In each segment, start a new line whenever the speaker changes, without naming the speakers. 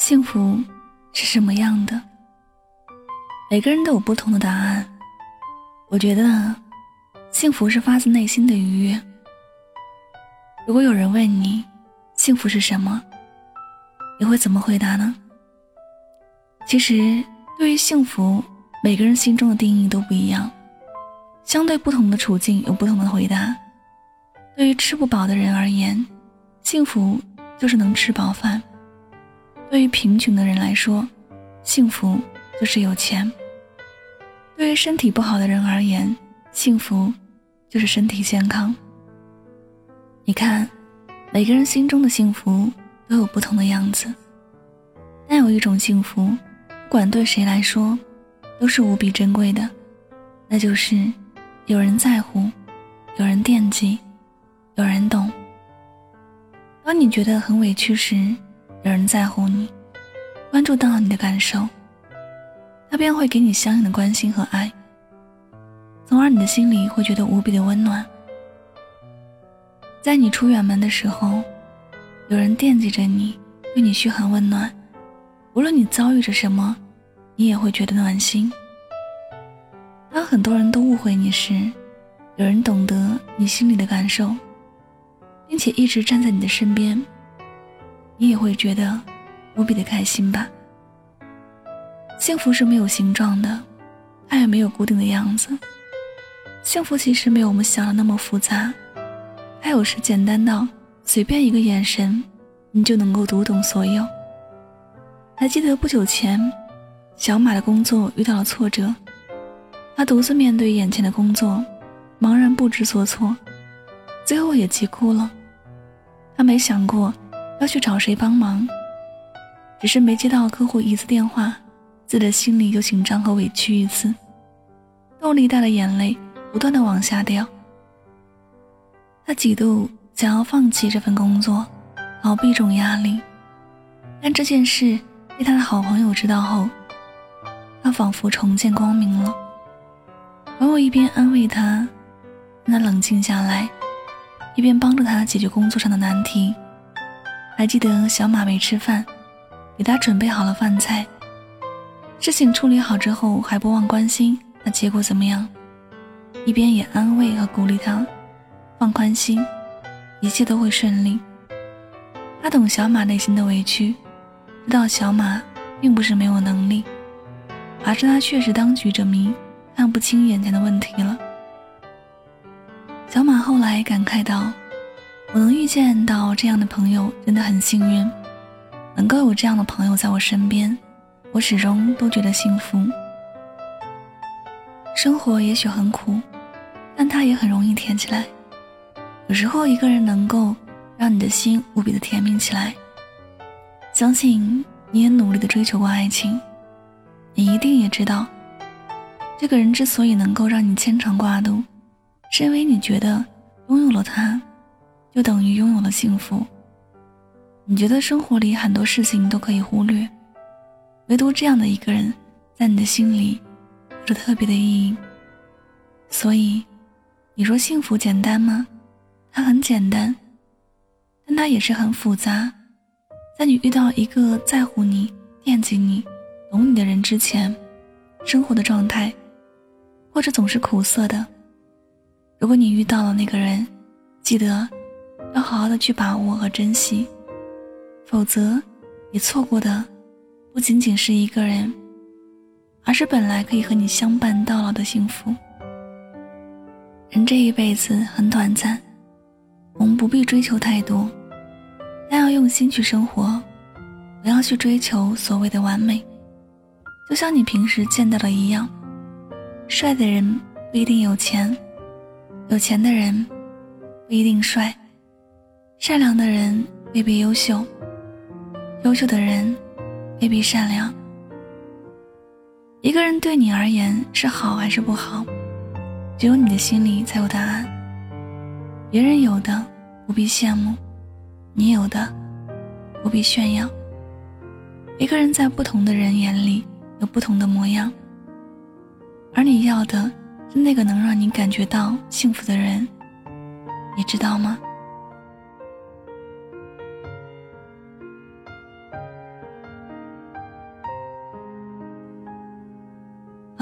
幸福是什么样的？每个人都有不同的答案。我觉得，幸福是发自内心的愉悦。如果有人问你，幸福是什么，你会怎么回答呢？其实，对于幸福，每个人心中的定义都不一样。相对不同的处境，有不同的回答。对于吃不饱的人而言，幸福就是能吃饱饭；对于贫穷的人来说，幸福就是有钱；对于身体不好的人而言，幸福就是身体健康。你看，每个人心中的幸福都有不同的样子，但有一种幸福，不管对谁来说，都是无比珍贵的，那就是有人在乎，有人惦记。有人懂。当你觉得很委屈时，有人在乎你，关注到你的感受，他便会给你相应的关心和爱，从而你的心里会觉得无比的温暖。在你出远门的时候，有人惦记着你，对你嘘寒问暖，无论你遭遇着什么，你也会觉得暖心。当很多人都误会你时，有人懂得你心里的感受。并且一直站在你的身边，你也会觉得无比的开心吧。幸福是没有形状的，爱也没有固定的样子。幸福其实没有我们想的那么复杂，它有时简单到随便一个眼神，你就能够读懂所有。还记得不久前，小马的工作遇到了挫折，他独自面对眼前的工作，茫然不知所措，最后也急哭了。他没想过要去找谁帮忙，只是没接到客户一次电话，自己的心里就紧张和委屈一次，动力带的眼泪不断的往下掉。他几度想要放弃这份工作，逃避这种压力，但这件事被他的好朋友知道后，他仿佛重见光明了。朋友一边安慰他，让他冷静下来。一边帮助他解决工作上的难题，还记得小马没吃饭，给他准备好了饭菜。事情处理好之后，还不忘关心那结果怎么样，一边也安慰和鼓励他，放宽心，一切都会顺利。他懂小马内心的委屈，知道小马并不是没有能力，而是他确实当局者迷，看不清眼前的问题了。小马后来感慨道：“我能遇见到这样的朋友，真的很幸运。能够有这样的朋友在我身边，我始终都觉得幸福。生活也许很苦，但它也很容易甜起来。有时候，一个人能够让你的心无比的甜蜜起来。相信你也努力的追求过爱情，你一定也知道，这个人之所以能够让你牵肠挂肚。”是因为你觉得拥有了他，就等于拥有了幸福。你觉得生活里很多事情都可以忽略，唯独这样的一个人，在你的心里有着特别的意义。所以，你说幸福简单吗？它很简单，但它也是很复杂。在你遇到一个在乎你、惦记你、懂你的人之前，生活的状态，或者总是苦涩的。如果你遇到了那个人，记得要好好的去把握和珍惜，否则你错过的不仅仅是一个人，而是本来可以和你相伴到老的幸福。人这一辈子很短暂，我们不必追求太多，但要用心去生活，不要去追求所谓的完美。就像你平时见到的一样，帅的人不一定有钱。有钱的人不一定帅，善良的人未必优秀，优秀的人未必善良。一个人对你而言是好还是不好，只有你的心里才有答案。别人有的不必羡慕，你有的不必炫耀。一个人在不同的人眼里有不同的模样，而你要的。是那个能让你感觉到幸福的人，你知道吗？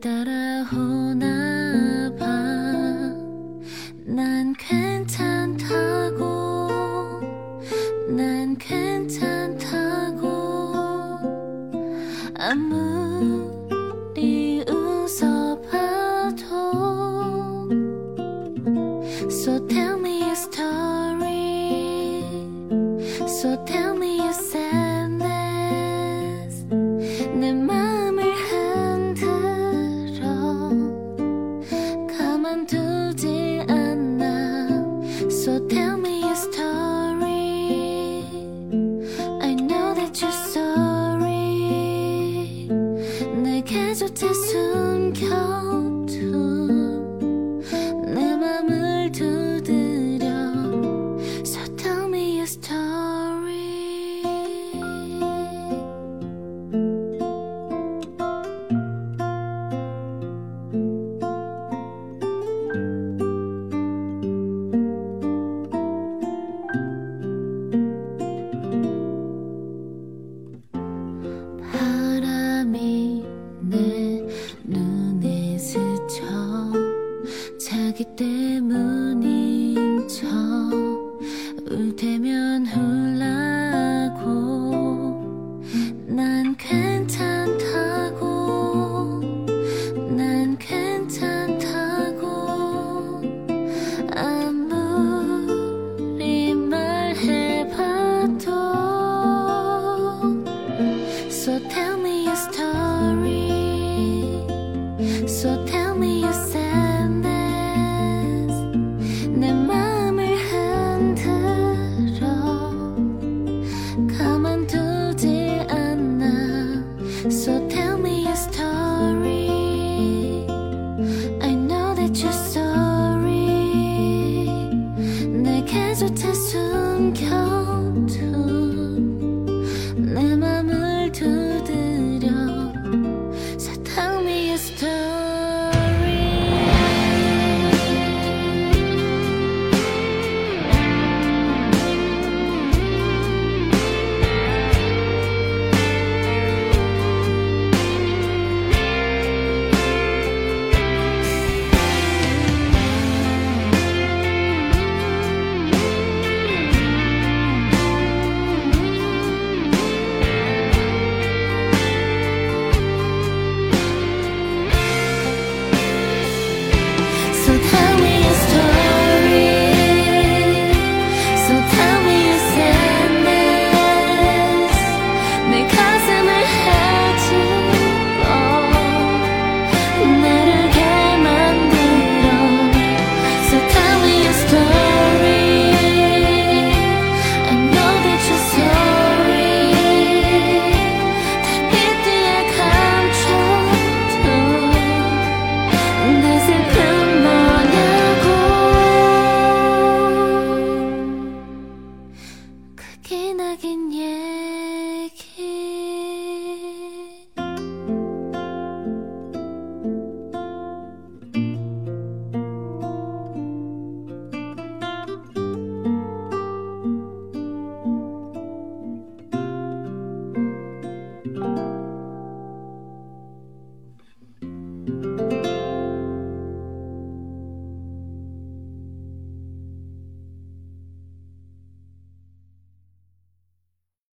따라오나 봐난 괜찮다고 난 괜찮다고. 아무 one